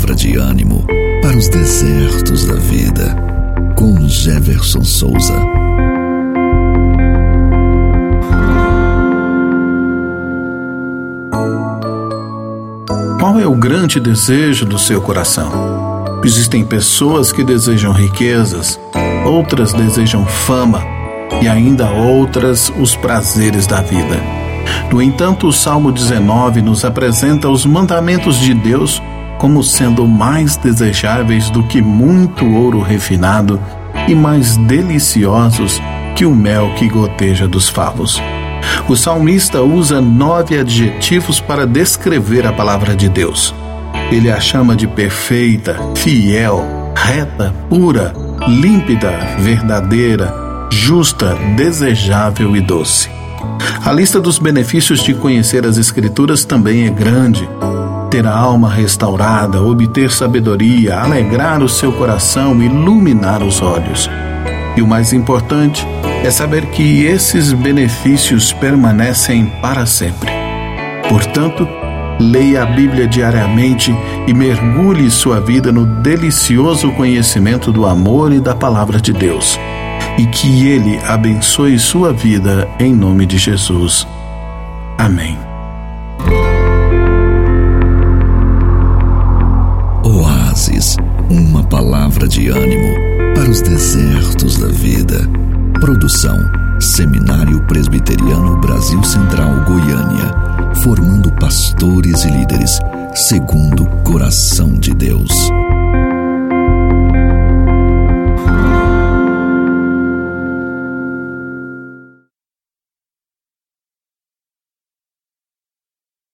de ânimo para os desertos da vida, com Jefferson Souza. Qual é o grande desejo do seu coração? Existem pessoas que desejam riquezas, outras desejam fama e ainda outras os prazeres da vida. No entanto, o Salmo 19 nos apresenta os mandamentos de Deus como sendo mais desejáveis do que muito ouro refinado e mais deliciosos que o mel que goteja dos favos. O salmista usa nove adjetivos para descrever a palavra de Deus. Ele a chama de perfeita, fiel, reta, pura, límpida, verdadeira, justa, desejável e doce. A lista dos benefícios de conhecer as Escrituras também é grande ter a alma restaurada, obter sabedoria, alegrar o seu coração, iluminar os olhos. E o mais importante é saber que esses benefícios permanecem para sempre. Portanto, leia a Bíblia diariamente e mergulhe sua vida no delicioso conhecimento do amor e da palavra de Deus. E que Ele abençoe sua vida em nome de Jesus. Amém. Uma palavra de ânimo para os desertos da vida. Produção Seminário Presbiteriano Brasil Central Goiânia, formando pastores e líderes segundo o coração de Deus.